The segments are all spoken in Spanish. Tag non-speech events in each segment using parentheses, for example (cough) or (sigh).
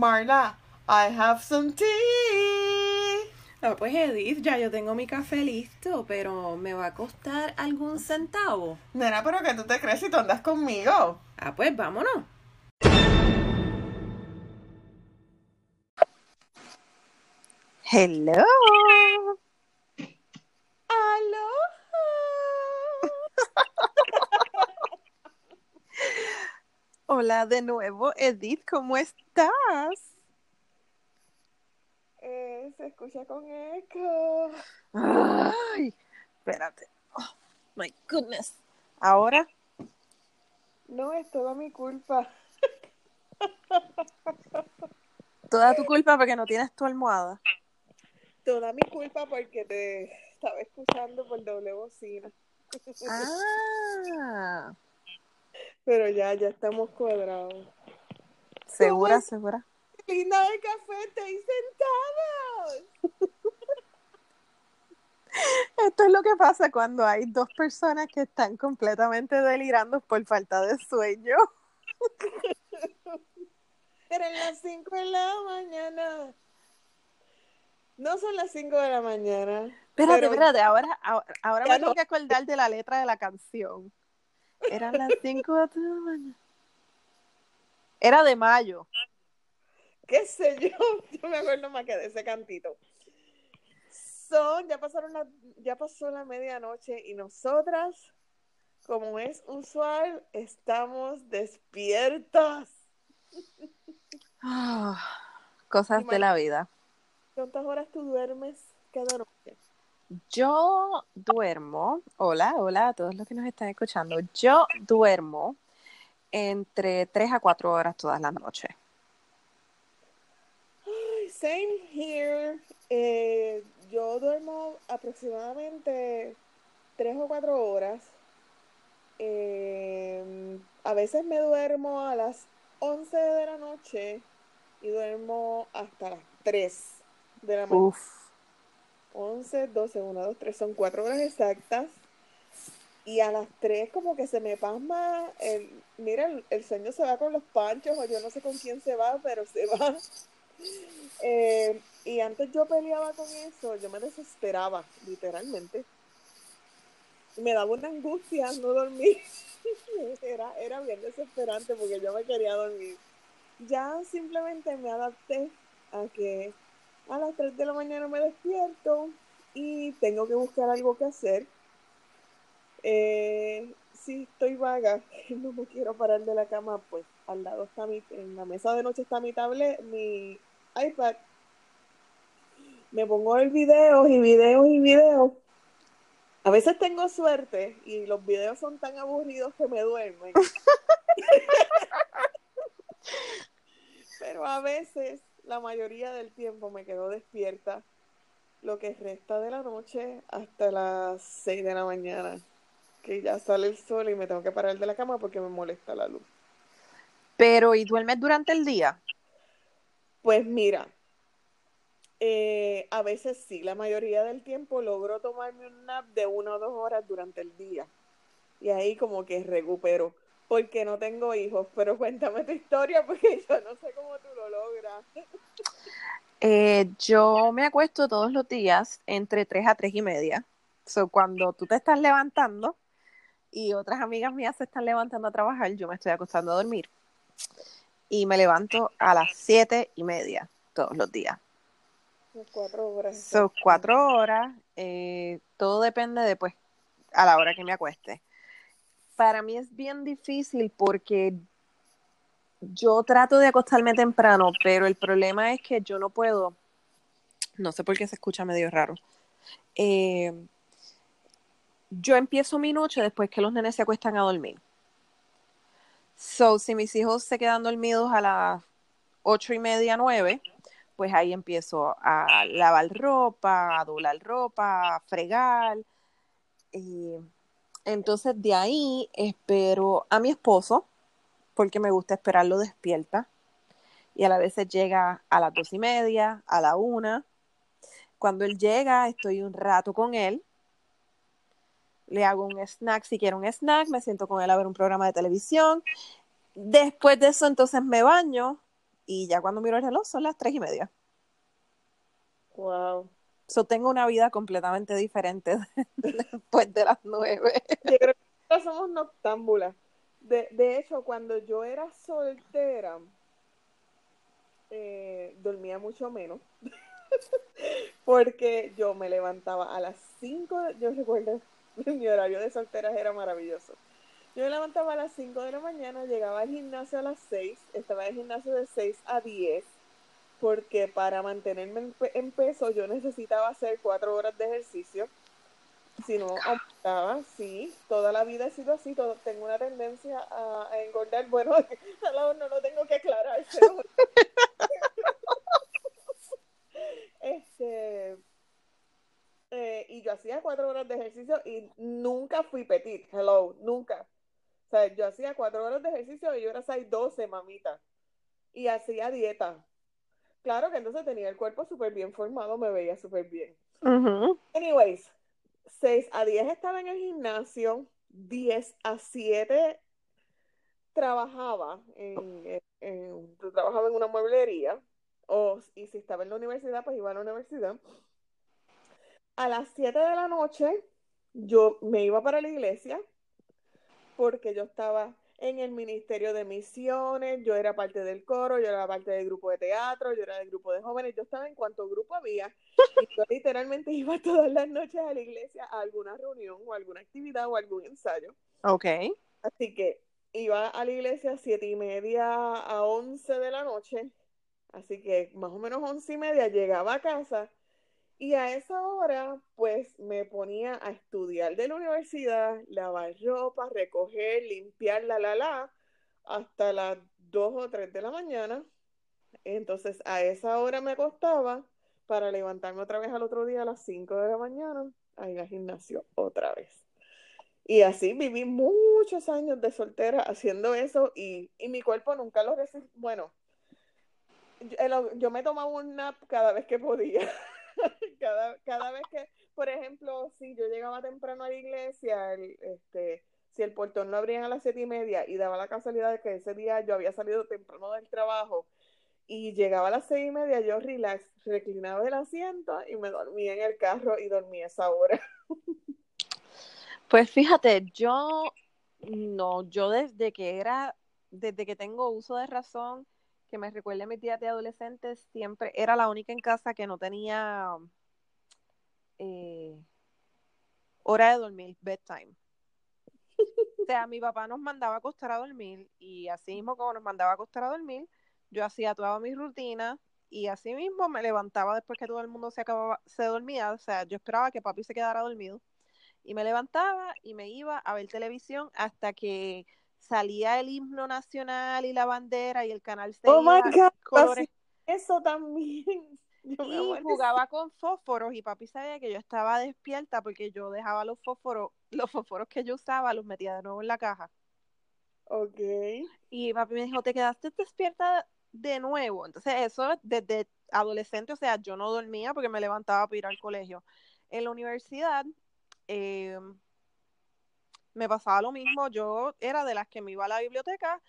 Marla, I have some tea. Ah, pues Edith, ya yo tengo mi café listo, pero ¿me va a costar algún centavo? Nena, pero que tú te crees si tú andas conmigo. Ah, pues vámonos. Hello. Aloha. Hola de nuevo, Edith, ¿cómo estás? Eh, se escucha con eco. Ay, espérate. Oh, my goodness. Ahora, No, es toda mi culpa. toda tu culpa porque no tienes tu almohada. Toda mi culpa porque te estaba escuchando por doble bocina. Ah, Pero ya, ya estamos cuadrados. segura, segura. Linda de café, estoy sentados. Esto es lo que pasa cuando hay dos personas que están completamente delirando por falta de sueño. Eran las 5 de la mañana. No son las 5 de la mañana. Espérate, pero espérate, ahora, ahora, ahora me no. tengo que acordar de la letra de la canción. Eran las 5 de la mañana. Era de mayo. qué sé yo, (laughs) yo me acuerdo más que de ese cantito. Son, ya pasaron la, ya pasó la medianoche y nosotras, como es usual, estamos despiertas. Ah, cosas de la vida. ¿Cuántas horas tú duermes cada noche? Yo duermo, hola, hola a todos los que nos están escuchando. Yo duermo entre 3 a 4 horas todas las noches. Same here. Eh, yo duermo aproximadamente tres o cuatro horas. Eh, a veces me duermo a las 11 de la noche y duermo hasta las 3 de la mañana. Uf, 11, 12, 1, 2, 3, son 4 horas exactas. Y a las 3 como que se me pasma, el, mira, el, sueño se va con los panchos o yo no sé con quién se va, pero se va. (laughs) Eh, y antes yo peleaba con eso, yo me desesperaba, literalmente. Me daba una angustia no dormir. (laughs) Era, era bien desesperante porque yo me quería dormir. Ya simplemente me adapté a que a las 3 de la mañana me despierto y tengo que buscar algo que hacer. Eh, si estoy vaga, no me quiero parar de la cama, pues al lado está mi, en la mesa de noche está mi tablet, mi iPad. Me pongo el videos y videos y videos. A veces tengo suerte y los videos son tan aburridos que me duermen. (laughs) Pero a veces, la mayoría del tiempo me quedo despierta lo que resta de la noche hasta las 6 de la mañana, que ya sale el sol y me tengo que parar de la cama porque me molesta la luz. pero ¿y duermes durante el día? Pues mira, eh, a veces sí, la mayoría del tiempo logro tomarme un nap de una o dos horas durante el día. Y ahí como que recupero, porque no tengo hijos, pero cuéntame tu historia porque yo no sé cómo tú lo logras. Eh, yo me acuesto todos los días entre 3 a 3 y media. So, cuando tú te estás levantando y otras amigas mías se están levantando a trabajar, yo me estoy acostando a dormir. Y me levanto a las 7 y media todos los días. Cuatro horas. Son cuatro horas. eh, todo depende de, pues, a la hora que me acueste. Para mí es bien difícil porque yo trato de acostarme temprano, pero el problema es que yo no puedo. No sé por qué se escucha medio raro. Eh, yo empiezo mi noche después que los nenes se acuestan a dormir. So, si mis hijos se quedan dormidos a las ocho y media, nueve, pues ahí empiezo a lavar ropa, a doblar ropa, a fregar. Entonces de ahí espero a mi esposo, porque me gusta esperarlo despierta. Y a la vez llega a las dos y media, a la una. Cuando él llega, estoy un rato con él. Le hago un snack, si quiero un snack, me siento con él a ver un programa de televisión. Después de eso, entonces me baño y ya cuando miro el reloj son las tres y media. Wow. So tengo una vida completamente diferente (laughs) después de las nueve. Yo creo que somos noctámbulas. De, de hecho, cuando yo era soltera, eh, dormía mucho menos. (laughs) Porque yo me levantaba a las 5, yo recuerdo, (laughs) mi horario de solteras era maravilloso. Yo me levantaba a las 5 de la mañana, llegaba al gimnasio a las 6, estaba en el gimnasio de 6 a 10, porque para mantenerme en, pe- en peso yo necesitaba hacer 4 horas de ejercicio. Si no aumentaba, sí, toda la vida he sido así, tengo una tendencia a, a engordar. Bueno, (laughs) no, no lo tengo que aclarar. pero- (laughs) este, eh, y yo hacía cuatro horas de ejercicio y nunca fui petit, hello, nunca. O sea, yo hacía cuatro horas de ejercicio y yo era 6'12, mamita. Y hacía dieta. Claro que entonces tenía el cuerpo súper bien formado, me veía súper bien. Anyways, 6 a 10 estaba en el gimnasio, 10 a 7 trabajaba en, en- en- trabajaba en una mueblería, o, y si estaba en la universidad, pues iba a la universidad. A las 7 de la noche yo me iba para la iglesia porque yo estaba en el Ministerio de Misiones, yo era parte del coro, yo era parte del grupo de teatro, yo era del grupo de jóvenes, yo estaba en cuanto grupo había y yo literalmente (laughs) iba todas las noches a la iglesia a alguna reunión o alguna actividad o algún ensayo. Ok. Así que iba a la iglesia a siete y media a once de la noche. Así que más o menos once y media llegaba a casa y a esa hora pues me ponía a estudiar de la universidad, lavar ropa, recoger, limpiar, la, la, la, hasta las dos o tres de la mañana. Entonces a esa hora me acostaba para levantarme otra vez al otro día a las cinco de la mañana a ir al gimnasio otra vez. Y así viví muchos años de soltera haciendo eso y, y mi cuerpo nunca lo resistió. Bueno, yo me tomaba un nap cada vez que podía. (laughs) (laughs) cada, cada vez que, por ejemplo, si yo llegaba temprano a la iglesia, este, si el portón lo abrían a las siete y media y daba la casualidad de que ese día yo había salido temprano del trabajo y llegaba a las seis y media, yo relax, reclinaba el asiento y me dormía en el carro y dormía esa hora. (laughs) Pues fíjate, yo no, yo desde que era, desde que tengo uso de razón, que me recuerde a mis días de adolescente, siempre era la única en casa que no tenía eh, hora de dormir, bedtime. O sea, mi papá nos mandaba a acostar a dormir y así mismo como nos mandaba a acostar a dormir, yo hacía toda mi rutina y así mismo me levantaba después que todo el mundo se acababa, se dormía, o sea, yo esperaba que papi se quedara dormido y me levantaba y me iba a ver televisión hasta que salía el himno nacional y la bandera y el canal se Oh my God, colores eso también. (laughs) Yo y jugaba con fósforos y papi sabía que yo estaba despierta porque yo dejaba los fósforos, los fósforos que yo usaba los metía de nuevo en la caja. Ok. Y papi me dijo, ¿te quedaste despierta de nuevo? Entonces eso desde adolescente, o sea, yo no dormía porque me levantaba para ir al colegio. En la universidad eh, me pasaba lo mismo, yo era de las que me iba a la biblioteca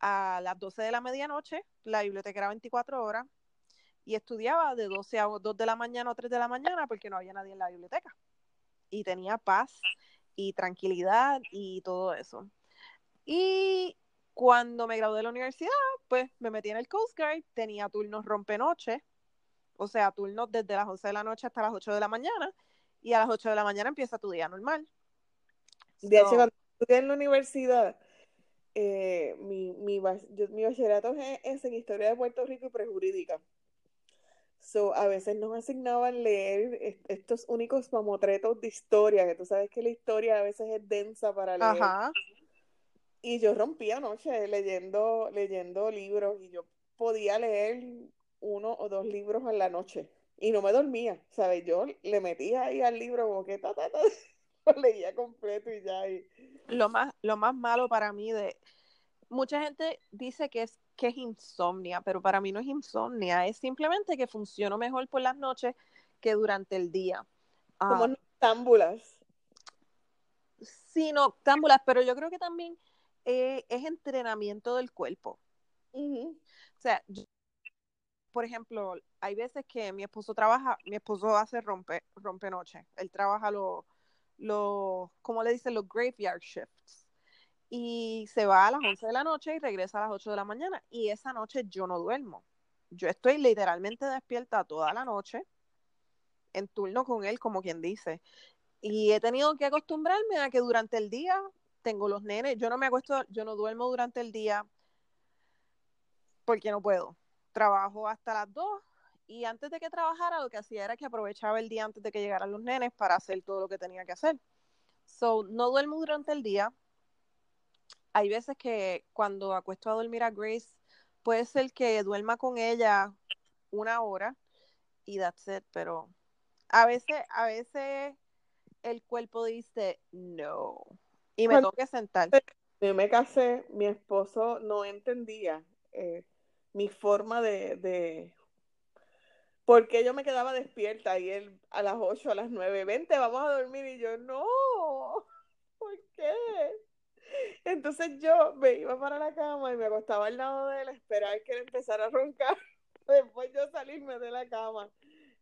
a las 12 de la medianoche, la biblioteca era 24 horas, y estudiaba de 12 a 2 de la mañana o 3 de la mañana porque no había nadie en la biblioteca. Y tenía paz y tranquilidad y todo eso. Y cuando me gradué de la universidad, pues me metí en el Coast Guard, tenía turnos rompenoche, o sea, turnos desde las 11 de la noche hasta las 8 de la mañana, y a las 8 de la mañana empieza tu día normal. De hecho, So, cuando estudié en la universidad, eh, mi, mi, yo- mi bachillerato es, es en Historia de Puerto Rico y Prejurídica. So, a veces nos asignaban leer est- estos únicos mamotretos de historia, que tú sabes que la historia a veces es densa para leer. ajá. Y yo rompí anoche leyendo, leyendo libros y yo podía leer uno o dos libros en la noche y no me dormía, ¿sabes? Yo le metía ahí al libro como que ta, ta, ta, lo leía completo y ya. Y... Lo más, lo más malo para mí de... Mucha gente dice que es, que es insomnia, pero para mí no es insomnia, es simplemente que funciono mejor por las noches que durante el día. Ah, Somos noctámbulas. sí, noctámbulas, pero yo creo que también eh, es entrenamiento del cuerpo. O sea, yo por ejemplo, hay veces que mi esposo trabaja, mi esposo hace rompe, rompe noche. Él trabaja los, lo, ¿cómo le dicen? Los graveyard shifts. Y se va a las 11 de la noche y regresa a las 8 de la mañana. Y esa noche yo no duermo. Yo estoy literalmente despierta toda la noche en turno con él, como quien dice. Y he tenido que acostumbrarme a que durante el día tengo los nenes. Yo no me acuesto, yo no duermo durante el día porque no puedo. Trabajo hasta las 2 y antes de que trabajara lo que hacía era que aprovechaba el día antes de que llegaran los nenes para hacer todo lo que tenía que hacer. So, no duermo durante el día. Hay veces que cuando acuesto a dormir a Grace, puede ser que duerma con ella una hora y that's it, pero a veces, a veces el cuerpo dice no y me tengo que sentar. Yo me casé, mi esposo no entendía eh, mi forma de, de porque yo me quedaba despierta y él a las 8, a las 9, vente, vamos a dormir y yo, no, ¿por qué? Entonces yo me iba para la cama y me acostaba al lado de él, esperar que él empezara a roncar, (laughs) después yo salirme de la cama,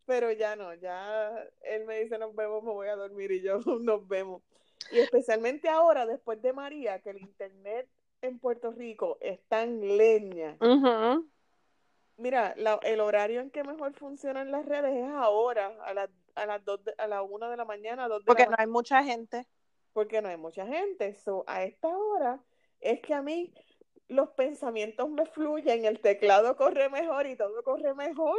pero ya no, ya él me dice nos vemos, me voy a dormir y yo (laughs) nos vemos. Y especialmente ahora, después de María, que el internet en Puerto Rico está en leña. Mira, el horario en que mejor funcionan las redes es ahora, a, las a las dos a la una de la mañana, dos de Porque no hay mucha gente. Porque no hay mucha gente. So, a esta hora es que a mí los pensamientos me fluyen, el teclado corre mejor y todo corre mejor.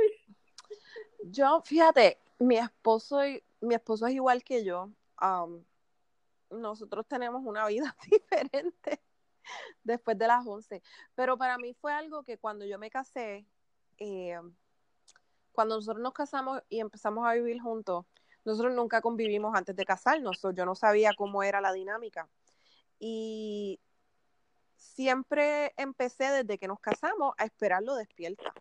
Yo, fíjate, mi esposo, mi esposo es igual que yo. Um, nosotros tenemos una vida (laughs) diferente después de las 11. Pero para mí fue algo que cuando yo me casé, eh, cuando nosotros nos casamos y empezamos a vivir juntos, nosotros nunca convivimos antes de casarnos, yo no sabía cómo era la dinámica. Y siempre empecé desde que nos casamos a esperarlo despierta,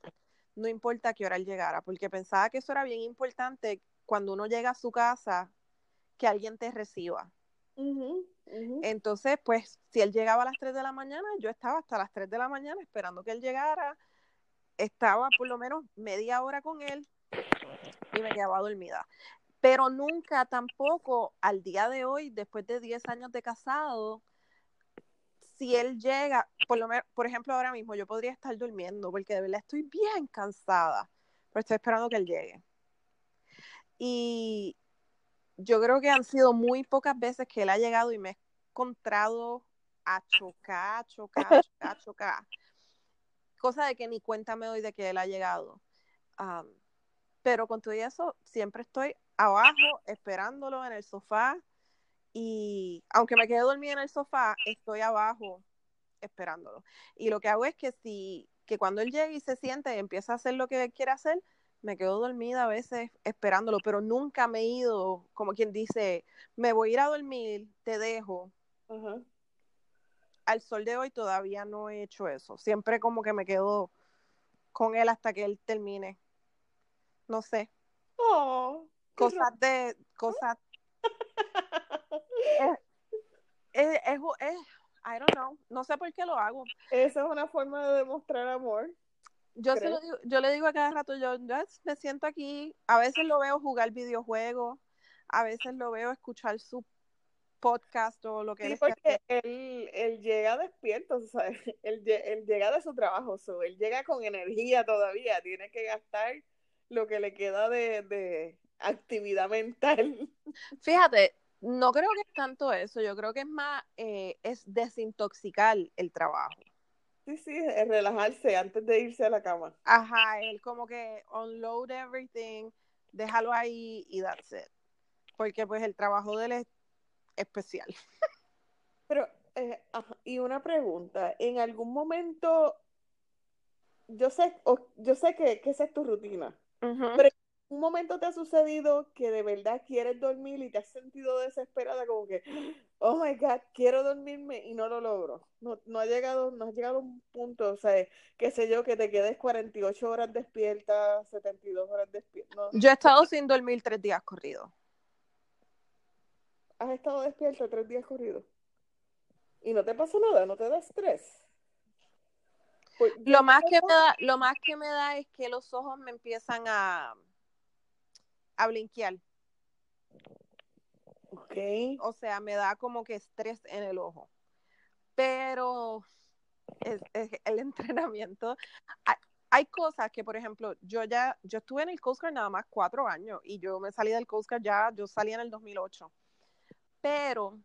no importa qué hora él llegara, porque pensaba que eso era bien importante cuando uno llega a su casa, que alguien te reciba. Entonces, pues, si él llegaba a las 3 de la mañana, yo estaba hasta las 3 de la mañana esperando que él llegara, estaba por lo menos media hora con él y me quedaba dormida. Pero nunca tampoco al día de hoy, después de 10 años de casado, si él llega, por lo menos, por ejemplo, ahora mismo yo podría estar durmiendo porque de verdad estoy bien cansada, pero estoy esperando que él llegue. Y yo creo que han sido muy pocas veces que él ha llegado y me he encontrado a chocar, a chocar, a chocar (laughs) cosa de que ni cuenta me doy de que él ha llegado. pero con todo eso, siempre estoy abajo esperándolo en el sofá y aunque me quede dormida en el sofá, estoy abajo esperándolo. Y lo que hago es que si, que cuando él llegue y se siente y empieza a hacer lo que quiere hacer, me quedo dormida a veces esperándolo, pero nunca me he ido, como quien dice, me voy a ir a dormir, te dejo al sol de hoy todavía no he hecho eso. Siempre como que me quedo con él hasta que él termine. No sé. Oh, cosas de cosas (laughs) es, es, es, I don't know, no sé por qué lo hago. Esa es una forma de demostrar amor. Yo, se lo digo, yo le digo a cada rato, yo, yo me siento aquí, a veces lo veo jugar videojuegos, a veces lo veo escuchar su podcast o lo que sí, porque él, él, llega despierto, (laughs) o sea, él, él, llega de su trabajo, él llega con energía todavía, tiene que gastar lo que le queda de, de actividad mental. (laughs) Fíjate, no creo que es tanto eso, yo creo que es más, eh, es desintoxicar el trabajo. Sí, sí, es relajarse antes de irse a la cama. Ajá, él como que unload everything, déjalo ahí y that's it. Porque pues el trabajo de él es especial. (laughs) Pero, eh, y una pregunta, ¿en algún momento, yo sé, yo sé que, esa es tu rutina, pero en un momento te ha sucedido que de verdad quieres dormir y te has sentido desesperada como que, oh my God, quiero dormirme y no lo logro. No, no ha llegado, no ha llegado a un punto, o sea, qué sé yo, que te quedes 48 horas despierta, 72 horas despierta. Yo he estado sin dormir tres días corridos has estado despierto tres días corridos y no te pasa nada, no te da estrés. Pues, Lo más que me da, lo más que me da es que los ojos me empiezan a, a blinquear. Ok. O sea, me da como que estrés en el ojo. Pero es, es el (laughs) entrenamiento. Hay, hay cosas que, por ejemplo, yo ya, yo estuve en el Coast Guard nada más cuatro años y yo me salí del Coast Guard ya, yo salí en el 2008. Pero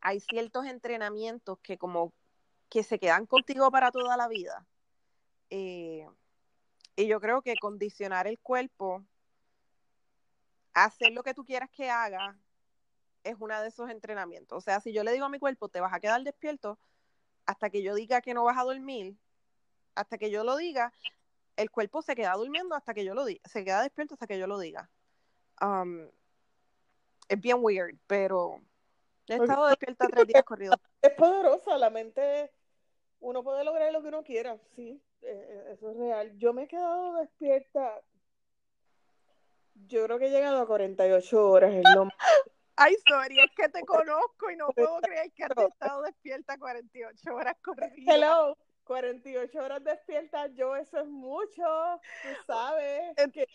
hay ciertos entrenamientos que como que se quedan contigo para toda la vida. Eh, y yo creo que condicionar el cuerpo, hacer lo que tú quieras que haga, es uno de esos entrenamientos. O sea, si yo le digo a mi cuerpo, te vas a quedar despierto hasta que yo diga que no vas a dormir, hasta que yo lo diga, el cuerpo se queda durmiendo hasta que yo lo diga, se queda despierto hasta que yo lo diga. Um, es bien weird, pero he estado despierta tres días corridos. (laughs) Es poderosa, la mente, uno puede lograr lo que uno quiera, sí, eh, eso es real. Yo me he quedado despierta, yo creo que he llegado a 48 horas, es lo (laughs) Ay, sorry, es que te conozco y no (laughs) puedo creer que has estado despierta 48 horas corridas. Hello, 48 horas despierta, yo eso es mucho, tú sabes, que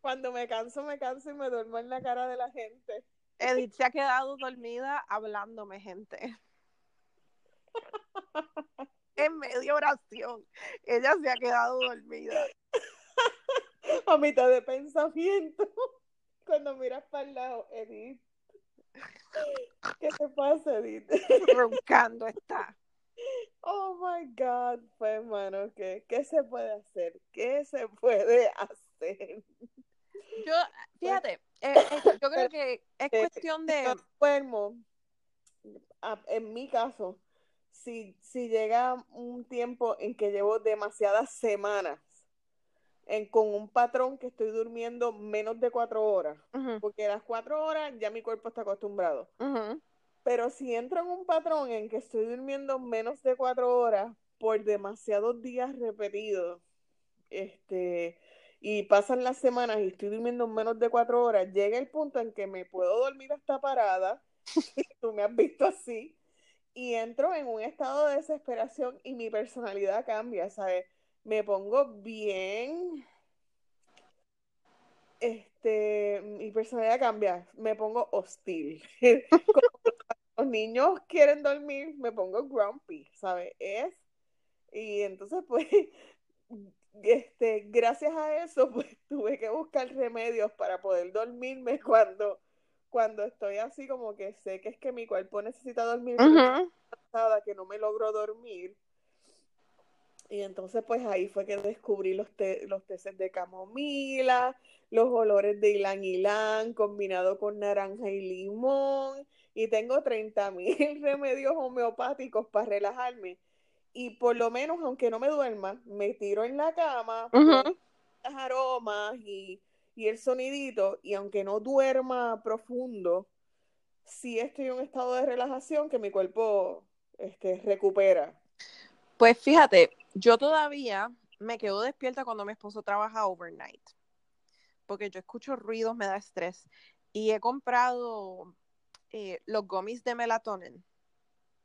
cuando me canso, me canso y me duermo en la cara de la gente. Edith se ha quedado dormida hablándome, gente. (laughs) En media oración. Ella se ha quedado dormida. A mitad de pensamiento, cuando miras para el lado, Edith. ¿Qué te pasa, Edith? Roncando está. Oh my God, pues hermano, ¿qué, ¿qué se puede hacer? ¿Qué se puede hacer? Yo, fíjate, eh, eh, yo creo que es Eh, cuestión de. Yo duermo, a- en mi caso, si, si llega un tiempo en que llevo demasiadas semanas en, con un patrón que estoy durmiendo menos de cuatro horas, porque las cuatro horas ya mi cuerpo está acostumbrado. Pero si entro en un patrón en que estoy durmiendo menos de cuatro horas por demasiados días repetidos, este, y pasan las semanas y estoy durmiendo menos de cuatro horas, llega el punto en que me puedo dormir hasta parada, (laughs) tú me has visto así, y entro en un estado de desesperación y mi personalidad cambia, ¿sabes? Me pongo bien, este, mi personalidad cambia, me pongo hostil. (laughs) Los niños quieren dormir, me pongo grumpy, ¿sabes? Es, y entonces pues, este, gracias a eso, (laughs) pues tuve que buscar remedios para poder dormirme (laughs) cuando, cuando estoy así como que sé que es que mi cuerpo necesita dormir, cansada, que no me logro dormir. Y entonces pues ahí fue que descubrí los, té, los teces de camomila, los olores de ylang ylang combinado con naranja y limón. Y tengo 30 mil (laughs) remedios homeopáticos para relajarme. Y por lo menos, aunque no me duerma, me tiro en la cama, Ujú. con los aromas y, y el sonidito. Y aunque no duerma profundo, sí estoy en un estado de relajación que mi cuerpo este, recupera. Pues fíjate, yo todavía me quedo despierta cuando mi esposo trabaja overnight. Porque yo escucho ruidos, me da estrés. Y he comprado eh, los gummies de melatonin.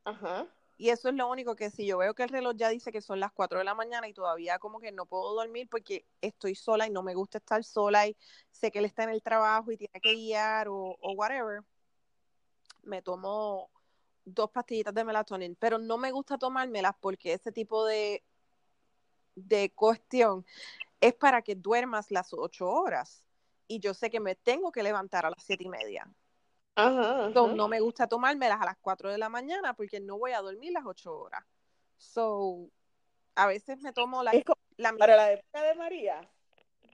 Ajá. Y eso es lo único que si yo veo que el reloj ya dice que son las 4 de la mañana y todavía como que no puedo dormir porque estoy sola y no me gusta estar sola y sé que él está en el trabajo y tiene que guiar o, whatever, me tomo dos pastillitas de melatonin, pero no me gusta tomármelas porque ese tipo de, de cuestión es para que duermas las 8 horas y yo sé que me tengo que levantar a las siete y media. Ajá, So, ajá. no me gusta tomármelas a las 4 de la mañana porque no voy a dormir las 8 horas. So, a veces me tomo la, la para la época de María,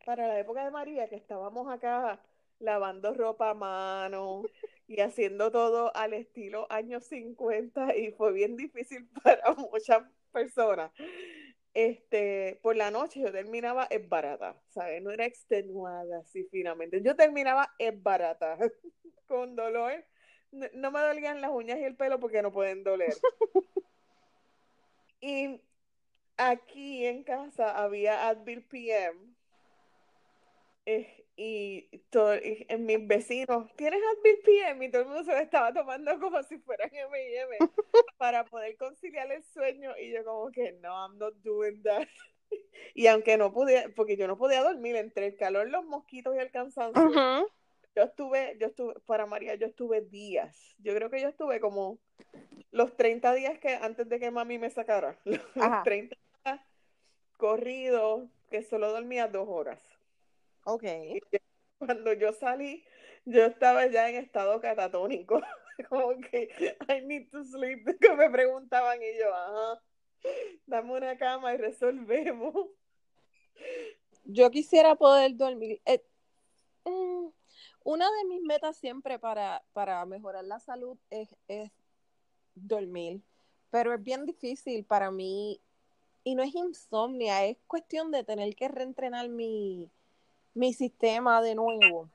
para la época de María, que estábamos acá lavando ropa a mano y haciendo todo al estilo años 50 y fue bien difícil (laughs) para muchas personas. Este, por la noche yo terminaba es barata, ¿sabes? No era extenuada así finamente. Yo terminaba es barata, (laughs) con dolor. No, no me dolían las uñas y el pelo porque no pueden doler. (laughs) Y aquí en casa había Advil PM eh, y, todo, y en mis vecinos, ¿tienes Advil PM? Y todo el mundo se lo estaba tomando (laughs) como si fueran M&M (laughs) para poder conciliar el sueño y yo como que no, I'm not doing that. Y aunque no pude, porque yo no podía dormir entre el calor, los mosquitos y el cansancio. Yo estuve, yo estuve, para María, yo estuve días. Yo creo que yo estuve como los 30 días que antes de que mami me sacara. (laughs) Los Ajá. 30 días corridos, que solo dormía dos horas. Ok. (laughs) Cuando yo salí, yo estaba ya en estado catatónico. (laughs) Como que I need to sleep. Que me preguntaban y yo, ajá, dame una cama y resolvemos. Yo quisiera poder dormir. Eh, mm, una de mis metas siempre para, para mejorar la salud es, es dormir, pero es bien difícil para mí y no es insomnia, es cuestión de tener que reentrenar mi, mi sistema de nuevo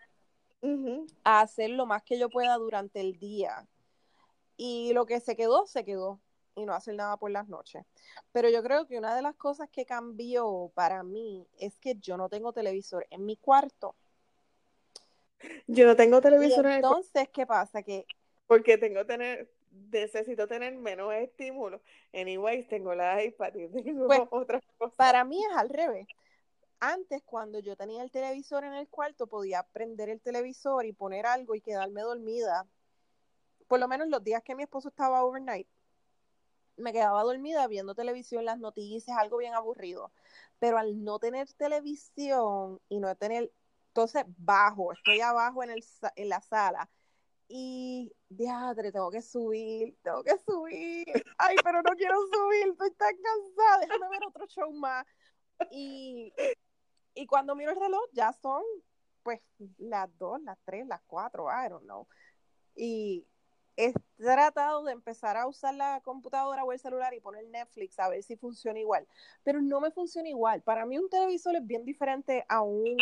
a hacer lo más que yo pueda durante el día. Y lo que se quedó, se quedó. Y no hacer nada por las noches. Pero yo creo que una de las cosas que cambió para mí es que yo no tengo televisor en mi cuarto. Yo no tengo Y televisor en el cuarto entonces, ¿qué pasa? Que porque tengo tener, necesito tener menos estímulos. Anyways, tengo la iPad y tengo Pues, otras cosas. para mí es al revés. Antes, cuando yo tenía el televisor en el cuarto, podía prender el televisor y poner algo y quedarme dormida. Por lo menos los días que mi esposo estaba overnight, me quedaba dormida viendo televisión, las noticias, algo bien aburrido. Pero al no tener televisión y no tener, entonces bajo, estoy abajo en, el, en la sala y diadre, tengo que subir, tengo que subir. Ay, pero no quiero subir, estoy tan cansada, déjame ver otro show más. Y, y cuando miro el reloj, ya son pues las dos, las tres, las cuatro, I don't know. Y he tratado de empezar a usar la computadora o el celular y poner Netflix a ver si funciona igual. Pero no me funciona igual. Para mí un televisor es bien diferente a un...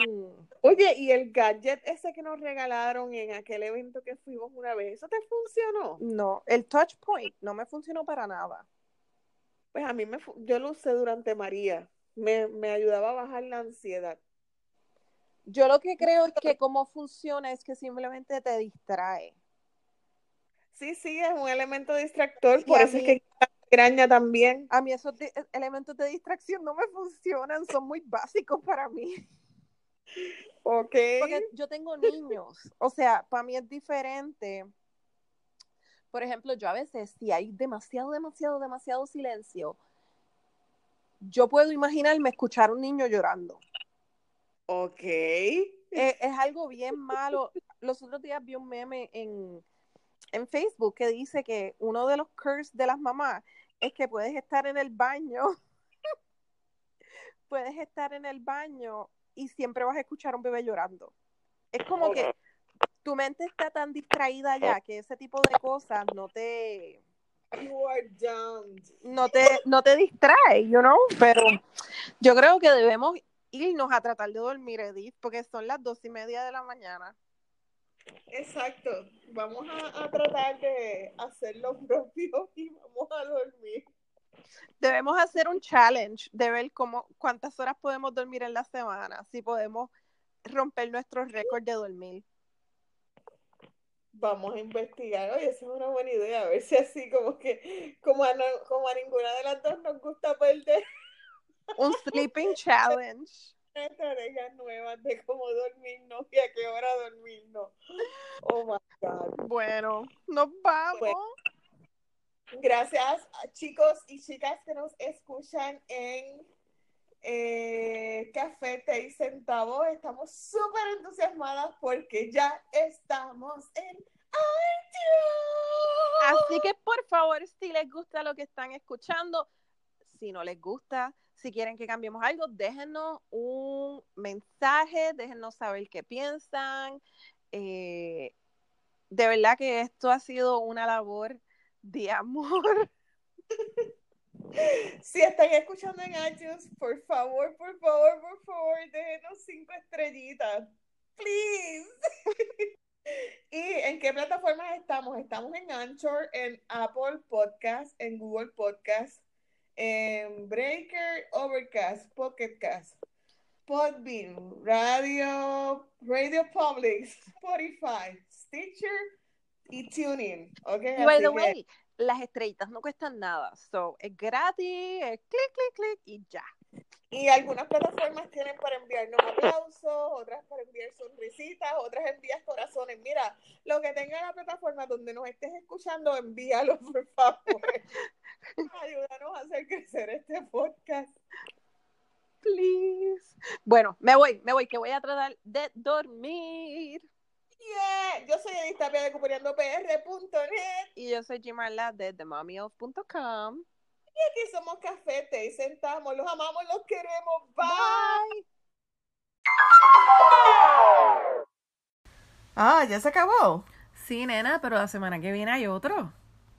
Oye, y el gadget ese que nos regalaron en aquel evento que fuimos una vez, ¿eso te funcionó? No, el touch point no me funcionó para nada. Pues a mí me, yo lo usé durante María. Me, me ayudaba a bajar la ansiedad. Yo lo que creo es que cómo funciona es que simplemente te distrae. Sí, sí, es un elemento distractor, Y por eso es mí- que la migraña también. A mí esos di- elementos de distracción no me funcionan, son muy básicos para mí. Ok. Porque yo tengo niños, o sea, para mí es diferente. Por ejemplo, yo a veces, si hay demasiado, demasiado, demasiado silencio, yo puedo imaginarme escuchar a un niño llorando. Ok. Es algo bien malo. Los otros días vi un meme en, en Facebook que dice que uno de los curses de las mamás es que puedes estar en el baño, (laughs) puedes estar en el baño y siempre vas a escuchar a un bebé llorando. Es como que tu mente está tan distraída ya que ese tipo de cosas no te no te no te distrae, you know, pero yo creo que debemos irnos a tratar de dormir, Edith, porque son las dos y media de la mañana. Exacto. Vamos a, a tratar de hacer lo propio y vamos a dormir. Debemos hacer un challenge de ver cómo cuántas horas podemos dormir en la semana, si podemos romper nuestro récord de dormir. Vamos a investigar. Oye, esa es una buena idea. A ver si así como que, como a, no- como a ninguna de las dos nos gusta perder Un (laughs) sleeping challenge. Estrategias nuevas de cómo dormirnos y a qué hora dormirnos. Oh my God. Bueno, nos vamos. Bueno. Gracias a chicos y chicas que nos escuchan en eh, Café Té y Centavos. Estamos súper entusiasmadas porque ya estamos en iTunes. Así que por favor, si les gusta lo que están escuchando, si no les gusta, si quieren que cambiemos algo, déjenos un mensaje, déjenos saber qué piensan. Eh, de verdad que esto ha sido una labor de amor. (laughs) Si están escuchando en iTunes, por favor, por favor, por favor, déjenos cinco estrellitas. Please. (laughs) ¿Y en qué plataformas estamos? Estamos en Anchor, en Apple Podcast, en Google Podcast, en Breaker, Overcast, Pocket Cast. Podbean, Radio, Radio Public, Spotify, Stitcher y TuneIn. Okay, Y by the que- way, las estrellitas no cuestan nada. So, es gratis, es clic, clic, clic y ya. Y algunas plataformas tienen para enviarnos aplausos, otras para enviar sonrisitas, otras envías corazones. Mira, lo que tenga la plataforma donde nos estés escuchando, envíalo, (laughs) por favor. Ayúdanos a hacer crecer este podcast. Please. Bueno, me voy, me voy, que voy a tratar de dormir. Yeah. Yo soy Edith Tapia de cupuriandopr.net Y yo soy Jimarla de TheMommyOf.com. y aquí somos Cafete y sentamos. Los amamos, los queremos. Bye. Bye. Ah, ya se acabó. Sí, nena, pero la semana que viene hay otro.